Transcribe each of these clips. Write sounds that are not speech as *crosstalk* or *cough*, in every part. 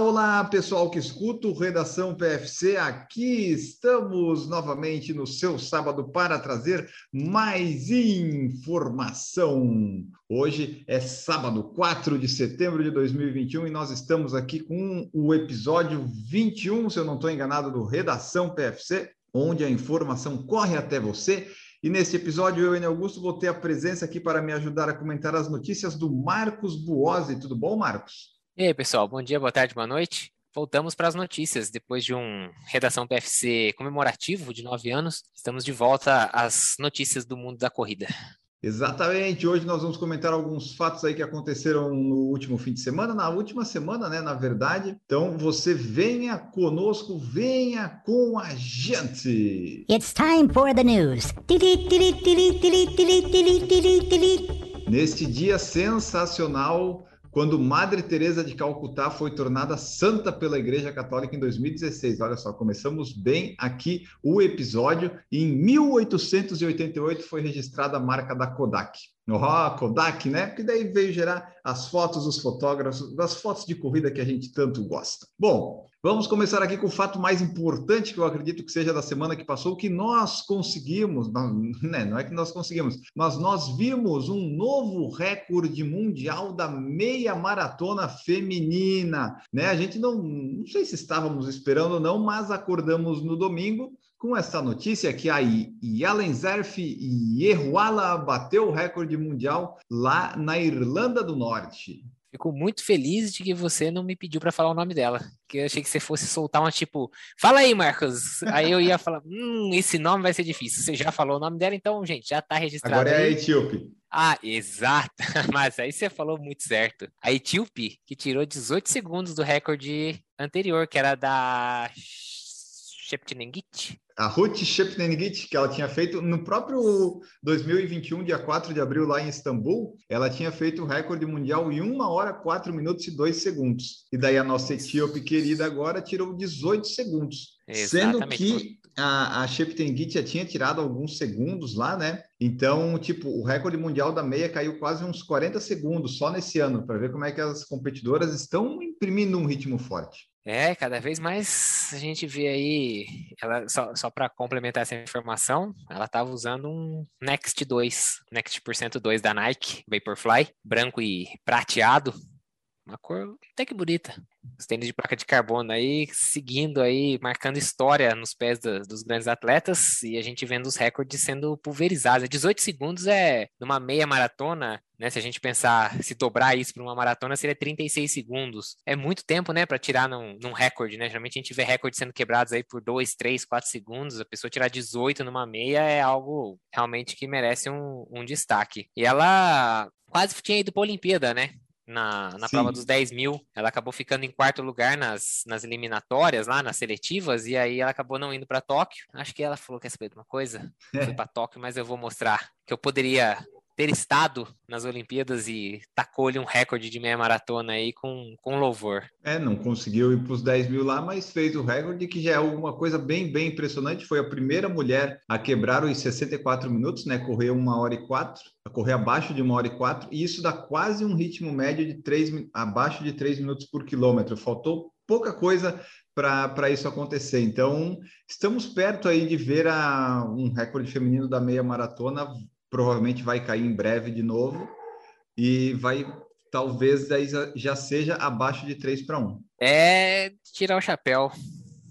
Olá, pessoal que escuta o Redação PFC. Aqui estamos novamente no seu sábado para trazer mais informação. Hoje é sábado, 4 de setembro de 2021 e nós estamos aqui com o episódio 21, se eu não estou enganado, do Redação PFC, onde a informação corre até você. E neste episódio, eu, Enio Augusto, vou ter a presença aqui para me ajudar a comentar as notícias do Marcos Buozzi. Tudo bom, Marcos? E aí, pessoal, bom dia, boa tarde, boa noite. Voltamos para as notícias. Depois de um Redação PFC comemorativo de nove anos, estamos de volta às notícias do mundo da corrida. Exatamente. Hoje nós vamos comentar alguns fatos aí que aconteceram no último fim de semana, na última semana, né, na verdade. Então, você venha conosco, venha com a gente. It's time for the news. Neste dia sensacional, quando Madre Teresa de Calcutá foi tornada santa pela Igreja Católica em 2016. Olha só, começamos bem aqui o episódio. Em 1888 foi registrada a marca da Kodak. Oh, Kodak, né? Porque daí veio gerar as fotos dos fotógrafos, das fotos de corrida que a gente tanto gosta. Bom, vamos começar aqui com o fato mais importante que eu acredito que seja da semana que passou, que nós conseguimos, né? não é que nós conseguimos, mas nós vimos um novo recorde mundial da meia maratona feminina, né? A gente não, não sei se estávamos esperando ou não, mas acordamos no domingo com essa notícia que a Yalen Zerf Yehuala bateu o recorde mundial lá na Irlanda do Norte. Fico muito feliz de que você não me pediu para falar o nome dela, que eu achei que você fosse soltar uma tipo, fala aí, Marcos. Aí eu ia falar, hum, esse nome vai ser difícil. Você já falou o nome dela, então, gente, já está registrado. Agora é a Etíope. Ah, exato. *laughs* Mas aí você falou muito certo. A Etíope, que tirou 18 segundos do recorde anterior, que era da Sheptinengit. A Ruth Shepnengit, que ela tinha feito no próprio 2021, dia 4 de abril, lá em Istambul, ela tinha feito o recorde mundial em 1 hora, 4 minutos e 2 segundos. E daí a nossa etíope querida agora tirou 18 segundos. Sendo Exatamente. que a, a Sheptengit já tinha tirado alguns segundos lá, né? Então, tipo, o recorde mundial da meia caiu quase uns 40 segundos só nesse ano, para ver como é que as competidoras estão imprimindo um ritmo forte. É, cada vez mais a gente vê aí, ela só, só para complementar essa informação, ela estava usando um Next 2, Next Percento 2 da Nike, Vaporfly, branco e prateado, uma cor até que bonita. Os tênis de placa de carbono aí, seguindo aí, marcando história nos pés da- dos grandes atletas e a gente vendo os recordes sendo pulverizados. 18 segundos é numa meia maratona, né? Se a gente pensar, se dobrar isso para uma maratona, seria 36 segundos. É muito tempo, né, para tirar num, num recorde, né? Geralmente a gente vê recordes sendo quebrados aí por 2, 3, 4 segundos. A pessoa tirar 18 numa meia é algo realmente que merece um, um destaque. E ela quase tinha ido para a Olimpíada, né? Na, na Sim. prova dos 10 mil. Ela acabou ficando em quarto lugar nas, nas eliminatórias, lá nas seletivas, e aí ela acabou não indo para Tóquio. Acho que ela falou: quer saber de uma coisa? É. Fui para Tóquio, mas eu vou mostrar que eu poderia ter estado nas Olimpíadas e tacou-lhe um recorde de meia maratona aí com, com louvor. É, não conseguiu ir para os 10 mil lá, mas fez o recorde, que já é uma coisa bem, bem impressionante. Foi a primeira mulher a quebrar os 64 minutos, né? Correr uma hora e quatro, a correr abaixo de uma hora e quatro, e isso dá quase um ritmo médio de três, abaixo de 3 minutos por quilômetro. Faltou pouca coisa para isso acontecer. Então, estamos perto aí de ver a, um recorde feminino da meia maratona. Provavelmente vai cair em breve de novo. E vai, talvez, já- seja abaixo de 3 para 1. É tirar o chapéu.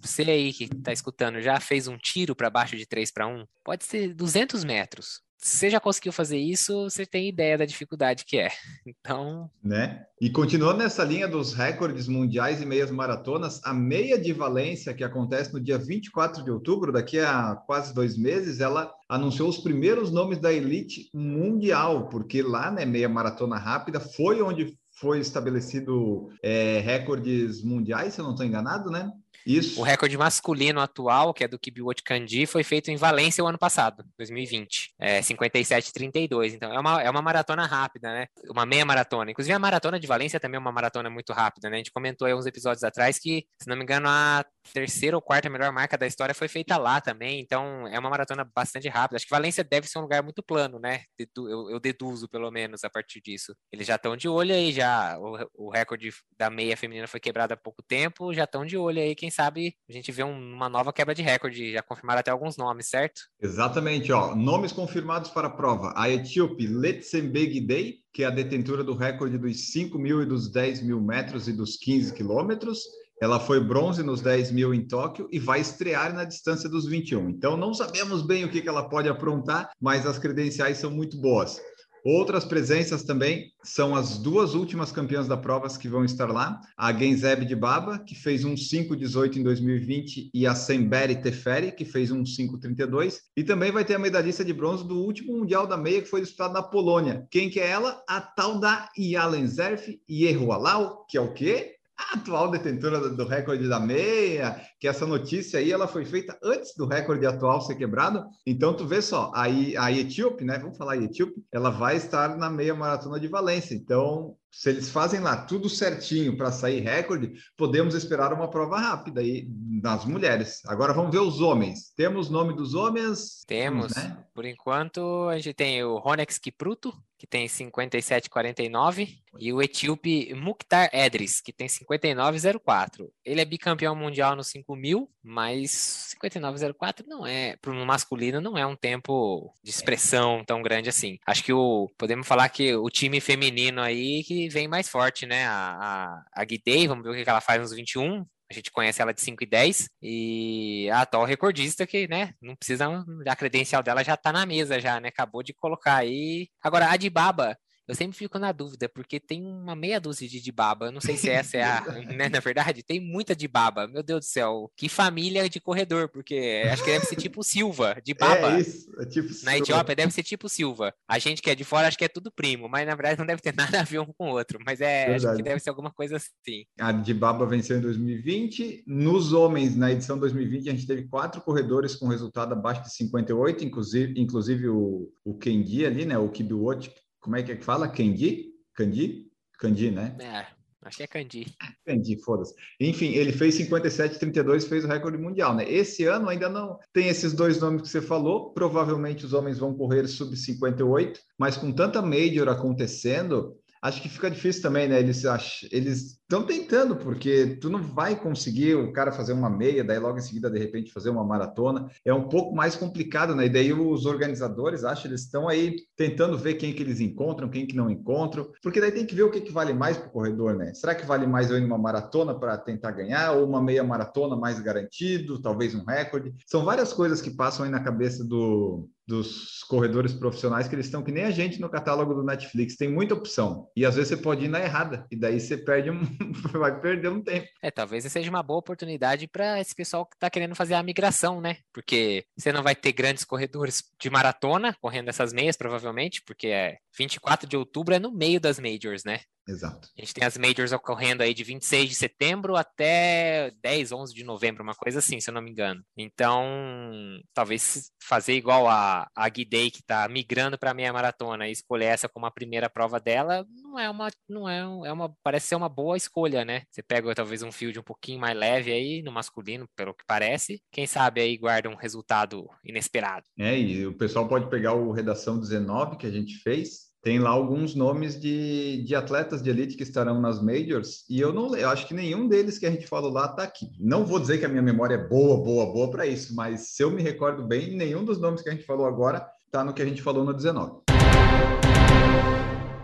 Você aí que tá escutando, já fez um tiro para baixo de 3 para 1? Pode ser 200 metros. Se você já conseguiu fazer isso, você tem ideia da dificuldade que é. *laughs* Então, né? E continuando nessa linha dos recordes mundiais e meias maratonas, a meia de Valência, que acontece no dia 24 de outubro, daqui a quase dois meses, ela anunciou os primeiros nomes da elite mundial, porque lá, né, meia maratona rápida, foi onde foi estabelecido é, recordes mundiais, se eu não estou enganado, né? Isso. O recorde masculino atual, que é do Kibiwot Kandi, foi feito em Valência o ano passado, 2020. É 57,32. Então é uma, é uma maratona rápida, né? Uma meia maratona. Inclusive a maratona de Valência também é uma maratona muito rápida, né? A gente comentou aí uns episódios atrás que, se não me engano, a terceira ou quarta melhor marca da história foi feita lá também. Então é uma maratona bastante rápida. Acho que Valência deve ser um lugar muito plano, né? Eu, eu deduzo, pelo menos, a partir disso. Eles já estão de olho aí, já. O, o recorde da meia feminina foi quebrado há pouco tempo, já estão de olho aí, quem a gente vê um, uma nova quebra de recorde. Já confirmaram até alguns nomes, certo? Exatamente, ó. Nomes confirmados para a prova: a etíope Letsenbegidei, que é a detentora do recorde dos 5 mil e dos 10 mil metros e dos 15 quilômetros. Ela foi bronze nos 10 mil em Tóquio e vai estrear na distância dos 21. Então, não sabemos bem o que, que ela pode aprontar, mas as credenciais são muito boas. Outras presenças também são as duas últimas campeãs da prova que vão estar lá. A Genzeb de Baba, que fez um 5,18 em 2020, e a Semberi Teferi, que fez um 5,32. E também vai ter a medalhista de bronze do último Mundial da Meia, que foi disputado na Polônia. Quem que é ela? A tal da Yalen Zerf Yehualau, que é o quê? A atual detentora do recorde da meia, que essa notícia aí ela foi feita antes do recorde atual ser quebrado. Então tu vê só, a, a Etíope, né? Vamos falar Etíope, ela vai estar na meia maratona de Valência. Então, se eles fazem lá tudo certinho para sair recorde, podemos esperar uma prova rápida aí nas mulheres. Agora vamos ver os homens. Temos nome dos homens? Temos. Né? Por enquanto, a gente tem o Ronex Kipruto, que tem 57,49, e o etíope Mukhtar Edris, que tem 59,04. Ele é bicampeão mundial no 5 mil, mas 59,04 não é, para o masculino, não é um tempo de expressão tão grande assim. Acho que o podemos falar que o time feminino aí que vem mais forte, né? A, a, a Guidei, vamos ver o que ela faz nos 21, a gente conhece ela de 5 e 10 e a atual recordista que, né, não precisa, a credencial dela já tá na mesa já, né, acabou de colocar aí. Agora, a de Baba, eu sempre fico na dúvida, porque tem uma meia dúzia de Dibaba. Eu não sei se essa é a. *laughs* *laughs* né, na verdade, tem muita Dibaba. Meu Deus do céu. Que família de corredor, porque acho que deve ser tipo Silva, Dibaba. É isso, é tipo Na Etiópia deve ser tipo Silva. A gente que é de fora acho que é tudo primo, mas na verdade não deve ter *laughs* nada a ver um com o outro. Mas é, verdade. acho que deve ser alguma coisa assim. A Dibaba venceu em 2020. Nos homens, na edição 2020, a gente teve quatro corredores com resultado abaixo de 58, inclusive, inclusive o, o Kendi ali, né? O Kibiwot, como é que é que fala? Candy? Candy? Candy, né? É, acho que é Candy. Candy, foda-se. Enfim, ele fez 57,32, fez o recorde mundial, né? Esse ano ainda não tem esses dois nomes que você falou. Provavelmente os homens vão correr sub 58, mas com tanta major acontecendo, acho que fica difícil também, né? Eles eles estão tentando, porque tu não vai conseguir o cara fazer uma meia, daí logo em seguida, de repente, fazer uma maratona. É um pouco mais complicado, né? E daí os organizadores, acho, eles estão aí tentando ver quem que eles encontram, quem que não encontram, porque daí tem que ver o que, que vale mais para o corredor, né? Será que vale mais eu ir numa maratona para tentar ganhar, ou uma meia maratona mais garantido, talvez um recorde? São várias coisas que passam aí na cabeça do, dos corredores profissionais que eles estão que nem a gente no catálogo do Netflix, tem muita opção. E às vezes você pode ir na errada, e daí você perde um *laughs* vai perder um tempo. É, talvez seja uma boa oportunidade para esse pessoal que está querendo fazer a migração, né? Porque você não vai ter grandes corredores de maratona correndo essas meias, provavelmente, porque é 24 de outubro é no meio das majors, né? Exato. A gente tem as majors ocorrendo aí de 26 de setembro até 10, 11 de novembro, uma coisa assim, se eu não me engano. Então, talvez fazer igual a, a Guidei, que está migrando para a meia maratona e escolher essa como a primeira prova dela, não é uma, não é, é uma, parece ser uma boa escolha, né? Você pega talvez um field um pouquinho mais leve aí, no masculino, pelo que parece. Quem sabe aí guarda um resultado inesperado. É, e o pessoal pode pegar o Redação 19 que a gente fez, tem lá alguns nomes de, de atletas de elite que estarão nas majors e eu não eu acho que nenhum deles que a gente falou lá está aqui. Não vou dizer que a minha memória é boa, boa, boa para isso, mas se eu me recordo bem, nenhum dos nomes que a gente falou agora está no que a gente falou no 19.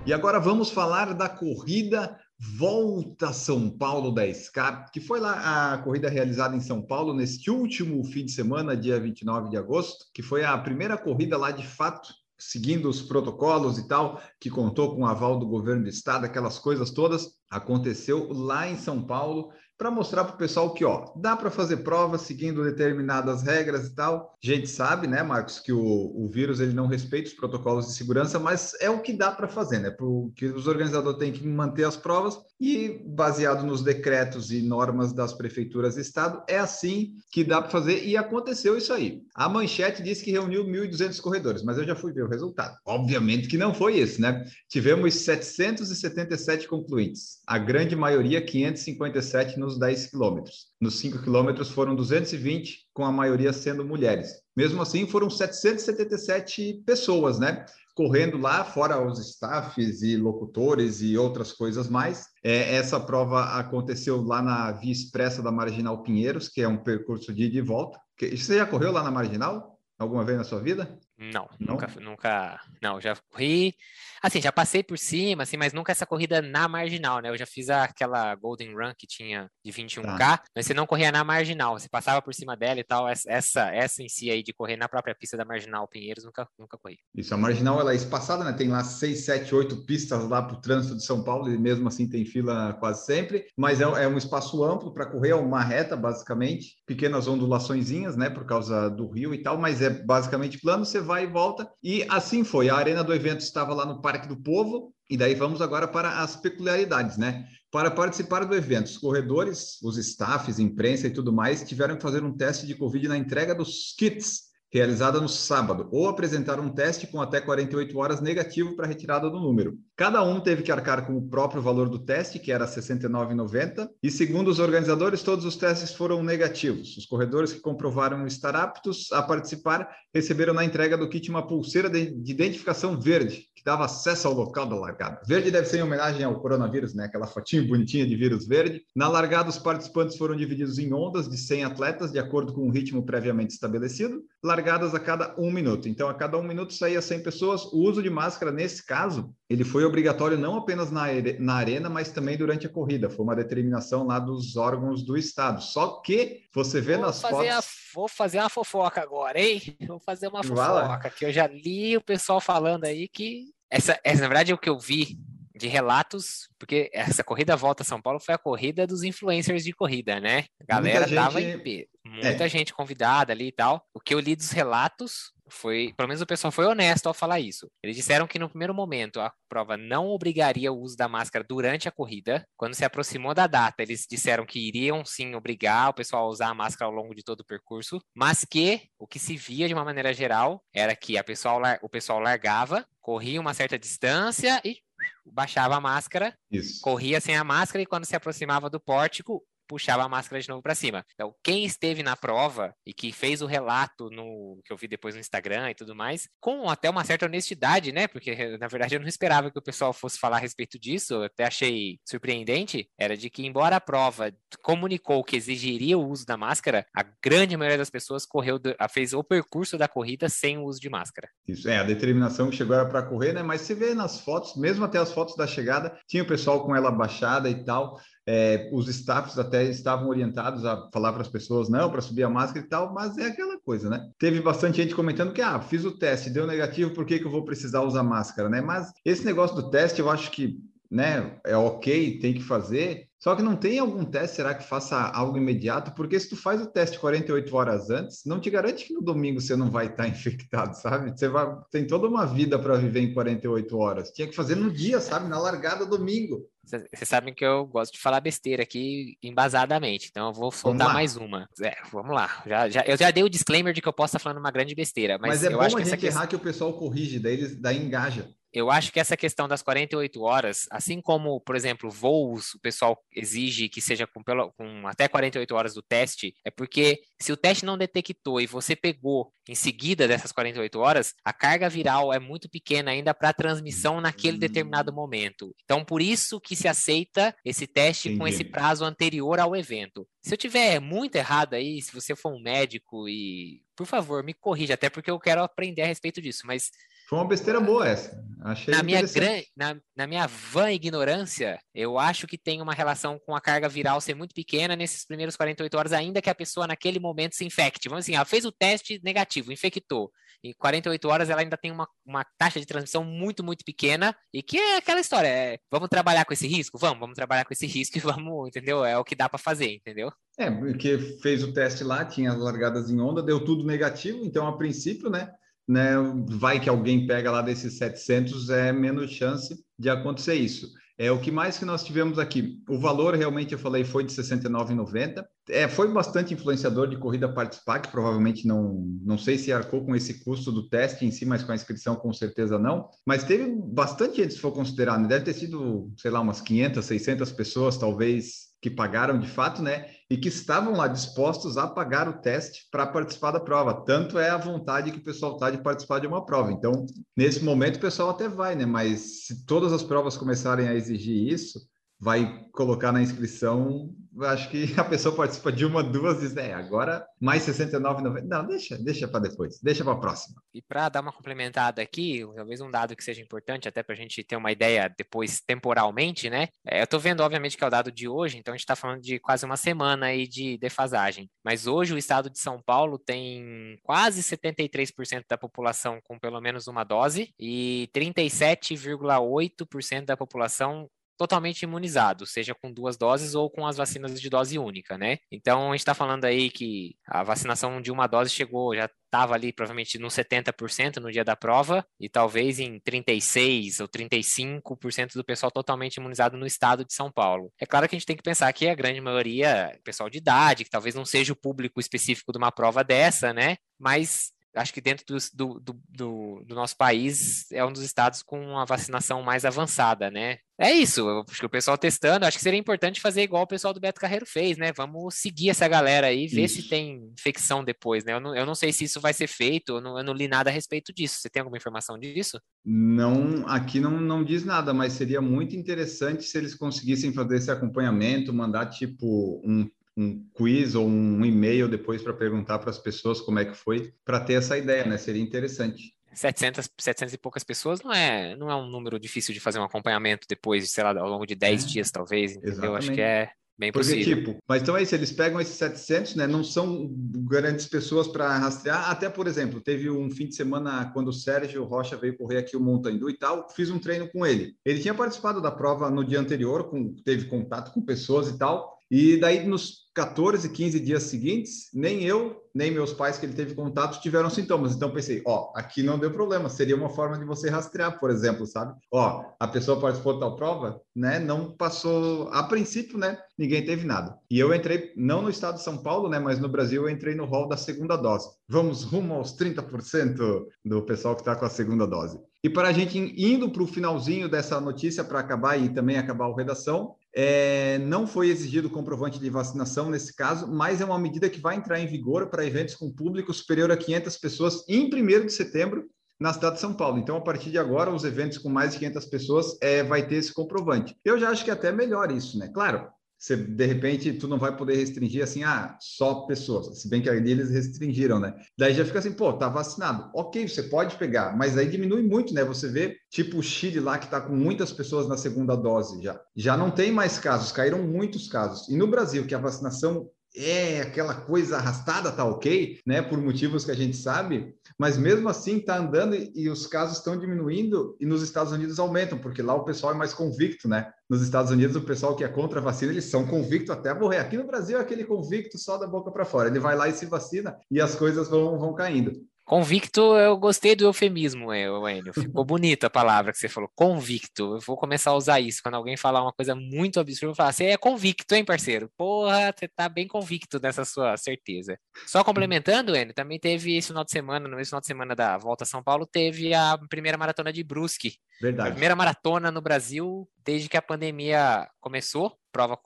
E agora vamos falar da corrida Volta São Paulo da SCAP, que foi lá a corrida realizada em São Paulo neste último fim de semana, dia 29 de agosto, que foi a primeira corrida lá de fato seguindo os protocolos e tal, que contou com o aval do governo do estado, aquelas coisas todas, aconteceu lá em São Paulo para mostrar para o pessoal que, ó, dá para fazer prova seguindo determinadas regras e tal. A gente sabe, né, Marcos, que o, o vírus ele não respeita os protocolos de segurança, mas é o que dá para fazer, né? Porque os organizadores têm que manter as provas e, baseado nos decretos e normas das prefeituras e estado, é assim que dá para fazer e aconteceu isso aí. A manchete disse que reuniu 1.200 corredores, mas eu já fui ver o resultado. Obviamente que não foi isso, né? Tivemos 777 concluintes, a grande maioria 557 nos 10 quilômetros. Nos 5 quilômetros foram 220, com a maioria sendo mulheres. Mesmo assim, foram 777 pessoas, né? Correndo lá, fora os staffs e locutores e outras coisas mais. É, essa prova aconteceu lá na Via Expressa da Marginal Pinheiros, que é um percurso de ida e volta. Você já correu lá na Marginal? Alguma vez na sua vida? Não, não, nunca, nunca, não, já corri, assim, já passei por cima, assim, mas nunca essa corrida na marginal, né? Eu já fiz aquela Golden Run que tinha de 21K, tá. mas você não corria na marginal, você passava por cima dela e tal, essa, essa em si aí de correr na própria pista da marginal Pinheiros, nunca, nunca corri. Isso, a marginal, ela é espaçada, né? Tem lá 6, 7, 8 pistas lá para o trânsito de São Paulo, e mesmo assim tem fila quase sempre, mas é, é um espaço amplo para correr, é uma reta, basicamente, pequenas ondulaçõezinhas, né, por causa do rio e tal, mas é basicamente plano, você vai e volta. E assim foi. A arena do evento estava lá no Parque do Povo. E daí vamos agora para as peculiaridades, né? Para participar do evento, os corredores, os staffs, imprensa e tudo mais tiveram que fazer um teste de Covid na entrega dos kits realizada no sábado, ou apresentar um teste com até 48 horas negativo para retirada do número. Cada um teve que arcar com o próprio valor do teste, que era R$ 69,90, e segundo os organizadores, todos os testes foram negativos. Os corredores que comprovaram estar aptos a participar receberam na entrega do kit uma pulseira de identificação verde, dava acesso ao local da largada. Verde deve ser em homenagem ao coronavírus, né? Aquela fotinha bonitinha de vírus verde. Na largada, os participantes foram divididos em ondas de 100 atletas, de acordo com o ritmo previamente estabelecido largadas a cada um minuto. Então, a cada um minuto saía 100 pessoas. O uso de máscara, nesse caso, ele foi obrigatório não apenas na, na arena, mas também durante a corrida. Foi uma determinação lá dos órgãos do Estado. Só que você vê vou nas fotos... A, vou fazer uma fofoca agora, hein? Vou fazer uma fofoca, que eu já li o pessoal falando aí que... Essa, essa, na verdade, é o que eu vi de relatos, porque essa corrida volta a São Paulo foi a corrida dos influencers de corrida, né? A galera muita tava gente... em muita é. gente convidada ali e tal. O que eu li dos relatos foi, pelo menos o pessoal foi honesto ao falar isso. Eles disseram que no primeiro momento a prova não obrigaria o uso da máscara durante a corrida. Quando se aproximou da data, eles disseram que iriam sim obrigar o pessoal a usar a máscara ao longo de todo o percurso, mas que o que se via de uma maneira geral era que a pessoal, o pessoal largava, corria uma certa distância e baixava a máscara, Isso. corria sem a máscara e quando se aproximava do pórtico, puxava a máscara de novo para cima. Então, quem esteve na prova e que fez o relato no que eu vi depois no Instagram e tudo mais, com até uma certa honestidade, né? Porque na verdade eu não esperava que o pessoal fosse falar a respeito disso, eu até achei surpreendente, era de que embora a prova comunicou que exigiria o uso da máscara, a grande maioria das pessoas correu fez o percurso da corrida sem o uso de máscara. Isso é a determinação que chegou para correr, né? Mas se vê nas fotos, mesmo até as fotos da chegada, tinha o pessoal com ela baixada e tal. É, os staffs até estavam orientados a falar para as pessoas não, para subir a máscara e tal, mas é aquela coisa, né? Teve bastante gente comentando que, ah, fiz o teste, deu negativo, por que, que eu vou precisar usar máscara, né? Mas esse negócio do teste, eu acho que, né, é ok, tem que fazer, só que não tem algum teste, será que faça algo imediato? Porque se tu faz o teste 48 horas antes, não te garante que no domingo você não vai estar *laughs* infectado, sabe? Você vai, tem toda uma vida para viver em 48 horas. Tinha que fazer no dia, sabe? Na largada domingo. Vocês sabem que eu gosto de falar besteira aqui embasadamente, então eu vou soltar mais uma. É, vamos lá. Já, já, eu já dei o disclaimer de que eu posso estar falando uma grande besteira, mas, mas é eu bom acho a que gente essa errar que o pessoal corrige, daí, eles, daí engaja eu acho que essa questão das 48 horas, assim como, por exemplo, voos, o pessoal exige que seja com, com, até 48 horas do teste, é porque se o teste não detectou e você pegou em seguida dessas 48 horas, a carga viral é muito pequena ainda para transmissão naquele determinado hum. momento. Então, por isso que se aceita esse teste Entendi. com esse prazo anterior ao evento. Se eu tiver muito errado aí, se você for um médico e, por favor, me corrija, até porque eu quero aprender a respeito disso, mas Foi uma besteira boa essa. Achei na minha, gran... na, na minha vã ignorância, eu acho que tem uma relação com a carga viral ser muito pequena nesses primeiros 48 horas, ainda que a pessoa naquele momento se infecte. Vamos assim, ela fez o teste negativo, infectou. Em 48 horas ela ainda tem uma, uma taxa de transmissão muito, muito pequena, e que é aquela história, é, vamos trabalhar com esse risco? Vamos, vamos trabalhar com esse risco e *laughs* vamos, entendeu? É o que dá para fazer, entendeu? É, porque fez o teste lá, tinha as largadas em onda, deu tudo negativo, então a princípio, né, né, vai que alguém pega lá desses 700, é menos chance de acontecer isso. É o que mais que nós tivemos aqui. O valor realmente eu falei foi de R$ 69,90. É, foi bastante influenciador de corrida participar, que provavelmente não, não sei se arcou com esse custo do teste em si, mas com a inscrição com certeza não. Mas teve bastante gente, se for considerar, né? deve ter sido, sei lá, umas 500, 600 pessoas, talvez que pagaram de fato, né? E que estavam lá dispostos a pagar o teste para participar da prova. Tanto é a vontade que o pessoal está de participar de uma prova. Então, nesse momento, o pessoal até vai, né? Mas se todas as provas começarem a exigir isso, vai colocar na inscrição acho que a pessoa participa de uma, duas diz, é, agora mais 69,90. Não, deixa, deixa para depois, deixa para a próxima. E para dar uma complementada aqui, talvez um dado que seja importante, até para a gente ter uma ideia depois temporalmente, né? É, eu estou vendo, obviamente, que é o dado de hoje, então a gente está falando de quase uma semana aí de defasagem. Mas hoje o estado de São Paulo tem quase 73% da população com pelo menos uma dose e 37,8% da população totalmente imunizado, seja com duas doses ou com as vacinas de dose única, né? Então a gente está falando aí que a vacinação de uma dose chegou, já estava ali provavelmente no 70% no dia da prova e talvez em 36 ou 35% do pessoal totalmente imunizado no estado de São Paulo. É claro que a gente tem que pensar que a grande maioria é pessoal de idade, que talvez não seja o público específico de uma prova dessa, né? Mas acho que dentro do, do, do, do, nosso país é um dos estados com a vacinação mais avançada, né? É isso, eu acho que o pessoal testando, acho que seria importante fazer igual o pessoal do Beto Carreiro fez, né? Vamos seguir essa galera aí, ver isso. se tem infecção depois, né? Eu não, eu não sei se isso vai ser feito, eu não, eu não li nada a respeito disso. Você tem alguma informação disso? Não, aqui não, não diz nada, mas seria muito interessante se eles conseguissem fazer esse acompanhamento, mandar tipo um um quiz ou um e-mail depois para perguntar para as pessoas como é que foi, para ter essa ideia, né? Seria interessante. 700, 700 e poucas pessoas não é, não é um número difícil de fazer um acompanhamento depois, sei lá, ao longo de 10 é, dias, talvez, entendeu? Exatamente. Acho que é bem Porque, possível. tipo, mas então é isso, eles pegam esses 700, né? Não são grandes pessoas para rastrear. Até, por exemplo, teve um fim de semana quando o Sérgio Rocha veio correr aqui o Montandu e tal, fiz um treino com ele. Ele tinha participado da prova no dia anterior, com, teve contato com pessoas e tal, e daí, nos 14, 15 dias seguintes, nem eu, nem meus pais que ele teve contato tiveram sintomas. Então, pensei, ó, aqui não deu problema. Seria uma forma de você rastrear, por exemplo, sabe? Ó, a pessoa participou de tal prova, né? Não passou, a princípio, né? Ninguém teve nada. E eu entrei, não no estado de São Paulo, né? Mas no Brasil, eu entrei no rol da segunda dose. Vamos rumo aos 30% do pessoal que está com a segunda dose. E para a gente indo para o finalzinho dessa notícia, para acabar e também acabar o redação, é, não foi exigido comprovante de vacinação nesse caso, mas é uma medida que vai entrar em vigor para eventos com público superior a 500 pessoas em 1 de setembro na cidade de São Paulo. Então, a partir de agora, os eventos com mais de 500 pessoas é, vai ter esse comprovante. Eu já acho que é até melhor isso, né? Claro, você, de repente, tu não vai poder restringir assim, ah, só pessoas. Se bem que ali eles restringiram, né? Daí já fica assim, pô, tá vacinado. Ok, você pode pegar, mas aí diminui muito, né? Você vê, tipo o Chile lá, que tá com muitas pessoas na segunda dose já. Já não tem mais casos, caíram muitos casos. E no Brasil, que a vacinação é aquela coisa arrastada, tá ok, né? Por motivos que a gente sabe, mas mesmo assim tá andando e, e os casos estão diminuindo e nos Estados Unidos aumentam, porque lá o pessoal é mais convicto, né? Nos Estados Unidos, o pessoal que é contra a vacina, eles são convictos até morrer. Aqui no Brasil é aquele convicto só da boca para fora. Ele vai lá e se vacina e as coisas vão, vão caindo. Convicto, eu gostei do eufemismo, Enio. Ficou bonita a palavra que você falou. Convicto. Eu vou começar a usar isso. Quando alguém falar uma coisa muito absurda, eu vou falar: você é convicto, hein, parceiro? Porra, você tá bem convicto nessa sua certeza. Só complementando, Enio, também teve esse final de semana, no final de semana da volta a São Paulo, teve a primeira maratona de Brusque. Verdade. A primeira maratona no Brasil desde que a pandemia começou. A prova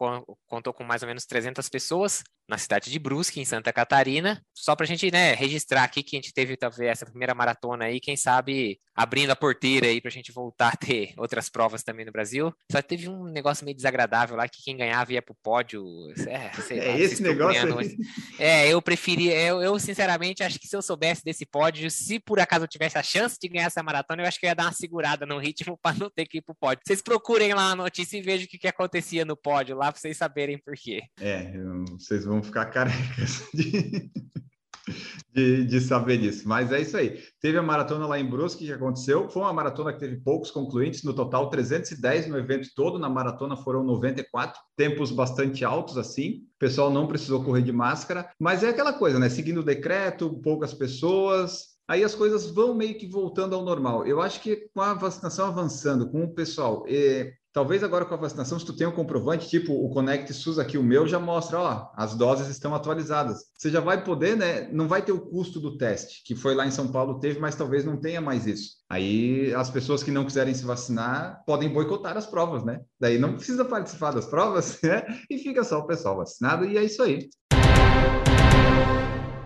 contou com mais ou menos 300 pessoas. Na cidade de Brusque, em Santa Catarina. Só para a gente né, registrar aqui que a gente teve talvez essa primeira maratona aí, quem sabe abrindo a porteira aí para a gente voltar a ter *laughs* outras provas também no Brasil. Só teve um negócio meio desagradável lá que quem ganhava ia pro pódio. É, é lá, esse negócio aí. É, eu preferia, eu, eu sinceramente acho que se eu soubesse desse pódio, se por acaso eu tivesse a chance de ganhar essa maratona, eu acho que eu ia dar uma segurada no ritmo *laughs* para não ter que ir pro pódio. Vocês procurem lá a notícia e vejam o que, que acontecia no pódio lá para vocês saberem por quê. É, vocês vão ficar carecas *laughs* de de, de saber disso. Mas é isso aí. Teve a maratona lá em Brusque que aconteceu. Foi uma maratona que teve poucos concluintes, no total 310 no evento todo. Na maratona foram 94, tempos bastante altos assim. O pessoal não precisou correr de máscara, mas é aquela coisa, né? Seguindo o decreto, poucas pessoas, aí as coisas vão meio que voltando ao normal. Eu acho que com a vacinação avançando, com o pessoal eh, Talvez agora com a vacinação, se tu tem um comprovante, tipo o Connect SUS aqui, o meu já mostra, ó, as doses estão atualizadas. Você já vai poder, né? Não vai ter o custo do teste, que foi lá em São Paulo, teve, mas talvez não tenha mais isso. Aí as pessoas que não quiserem se vacinar podem boicotar as provas, né? Daí não precisa participar das provas, *laughs* né? E fica só o pessoal vacinado, e é isso aí.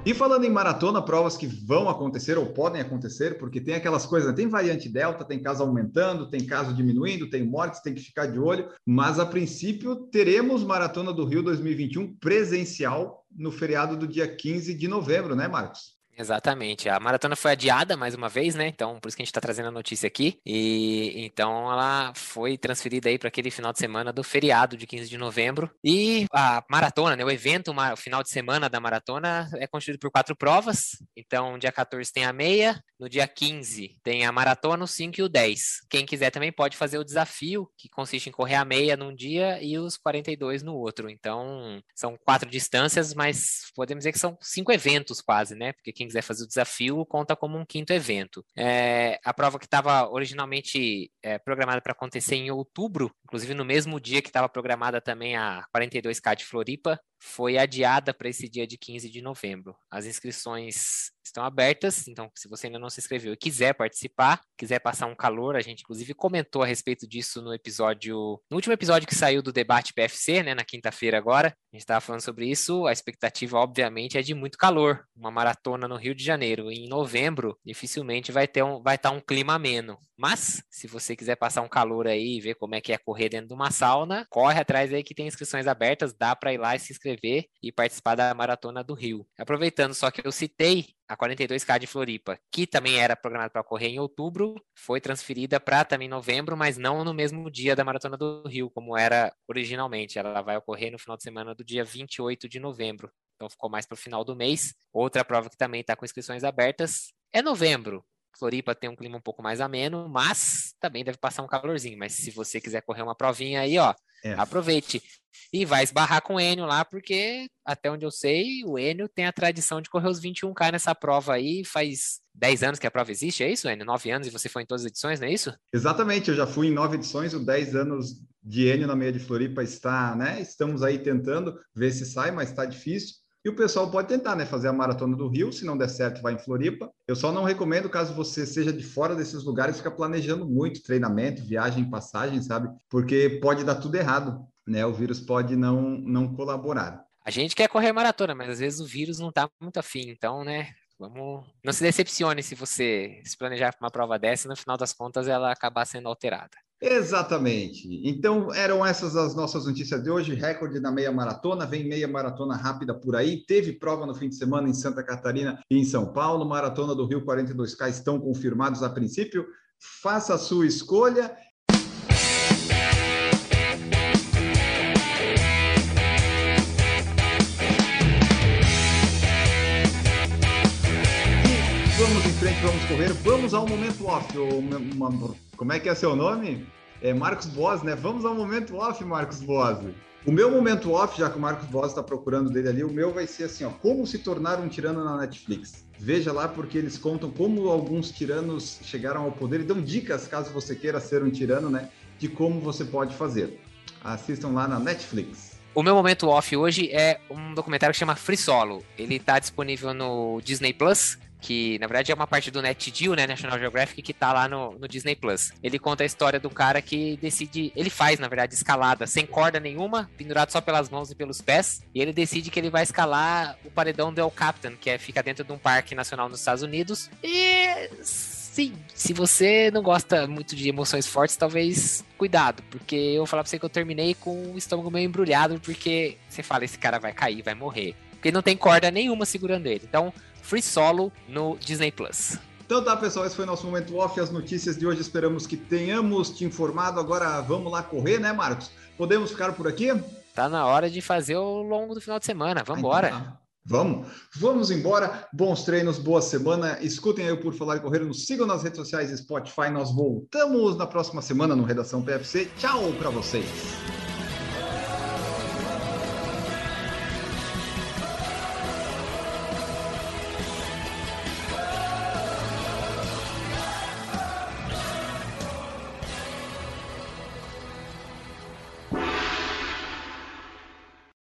E falando em maratona, provas que vão acontecer ou podem acontecer, porque tem aquelas coisas, né? tem variante delta, tem caso aumentando, tem caso diminuindo, tem mortes, tem que ficar de olho, mas a princípio teremos Maratona do Rio 2021 presencial no feriado do dia 15 de novembro, né, Marcos? Exatamente. A maratona foi adiada mais uma vez, né? Então, por isso que a gente está trazendo a notícia aqui. E então ela foi transferida aí para aquele final de semana do feriado de 15 de novembro. E a maratona, né? O evento, o final de semana da maratona é constituído por quatro provas. Então, dia 14 tem a meia, no dia 15 tem a maratona, o 5 e o 10. Quem quiser também pode fazer o desafio, que consiste em correr a meia num dia e os 42 no outro. Então, são quatro distâncias, mas podemos dizer que são cinco eventos quase, né? Porque quem quiser fazer o desafio, conta como um quinto evento. É, a prova que estava originalmente é, programada para acontecer em outubro, inclusive no mesmo dia que estava programada também a 42K de Floripa, foi adiada para esse dia de 15 de novembro. As inscrições estão abertas, então se você ainda não se inscreveu e quiser participar, quiser passar um calor, a gente inclusive comentou a respeito disso no episódio, no último episódio que saiu do debate PFC, né, na quinta-feira agora, a gente estava falando sobre isso, a expectativa obviamente é de muito calor, uma maratona no Rio de Janeiro em novembro, dificilmente vai ter um, vai estar tá um clima ameno, mas se você quiser passar um calor aí e ver como é que é correr dentro de uma sauna, corre atrás aí que tem inscrições abertas, dá para ir lá e se inscrever e participar da Maratona do Rio. Aproveitando só que eu citei a 42K de Floripa, que também era programada para ocorrer em outubro, foi transferida para também novembro, mas não no mesmo dia da Maratona do Rio, como era originalmente. Ela vai ocorrer no final de semana do dia 28 de novembro. Então ficou mais para o final do mês. Outra prova que também está com inscrições abertas é novembro. Floripa tem um clima um pouco mais ameno, mas também deve passar um calorzinho. Mas se você quiser correr uma provinha aí, ó, é. aproveite. E vai esbarrar com o Enio lá, porque até onde eu sei, o Enio tem a tradição de correr os 21K nessa prova aí, faz 10 anos que a prova existe, é isso, Enio? 9 anos e você foi em todas as edições, não é isso? Exatamente, eu já fui em 9 edições, o 10 anos de Enio na meia de Floripa está, né? Estamos aí tentando ver se sai, mas está difícil. E o pessoal pode tentar, né? Fazer a maratona do Rio, se não der certo, vai em Floripa. Eu só não recomendo, caso você seja de fora desses lugares, ficar planejando muito treinamento, viagem, passagem, sabe? Porque pode dar tudo errado, né? O vírus pode não, não colaborar. A gente quer correr maratona, mas às vezes o vírus não tá muito afim, então, né? Vamos. Não se decepcione se você se planejar para uma prova dessa, no final das contas ela acabar sendo alterada. Exatamente. Então, eram essas as nossas notícias de hoje. Recorde na meia maratona, vem meia maratona rápida por aí. Teve prova no fim de semana em Santa Catarina e em São Paulo. Maratona do Rio 42K estão confirmados a princípio. Faça a sua escolha vamos correr. Vamos ao momento off. Como é que é seu nome? É Marcos Boas, né? Vamos ao momento off, Marcos Boas. O meu momento off, já que o Marcos Boas está procurando dele ali, o meu vai ser assim, ó, como se tornar um tirano na Netflix. Veja lá porque eles contam como alguns tiranos chegaram ao poder e dão dicas caso você queira ser um tirano, né? De como você pode fazer. Assistam lá na Netflix. O meu momento off hoje é um documentário que chama Free Solo. Ele está disponível no Disney Plus que na verdade é uma parte do NetGeo, né, National Geographic, que tá lá no, no Disney Plus. Ele conta a história do cara que decide, ele faz, na verdade, escalada sem corda nenhuma, pendurado só pelas mãos e pelos pés, e ele decide que ele vai escalar o paredão do El Capitan, que é, fica dentro de um parque nacional nos Estados Unidos. E sim, se você não gosta muito de emoções fortes, talvez cuidado, porque eu vou falar pra você que eu terminei com o estômago meio embrulhado, porque você fala, esse cara vai cair, vai morrer. Porque não tem corda nenhuma segurando ele. Então, Free Solo no Disney Plus. Então tá, pessoal, esse foi nosso momento off. As notícias de hoje esperamos que tenhamos te informado. Agora vamos lá correr, né, Marcos? Podemos ficar por aqui? Tá na hora de fazer o longo do final de semana. Vamos embora. Ah, então tá. Vamos, vamos embora. Bons treinos, boa semana. Escutem aí o Por Falar e Correr, nos sigam nas redes sociais e Spotify. Nós voltamos na próxima semana no Redação PFC. Tchau para vocês.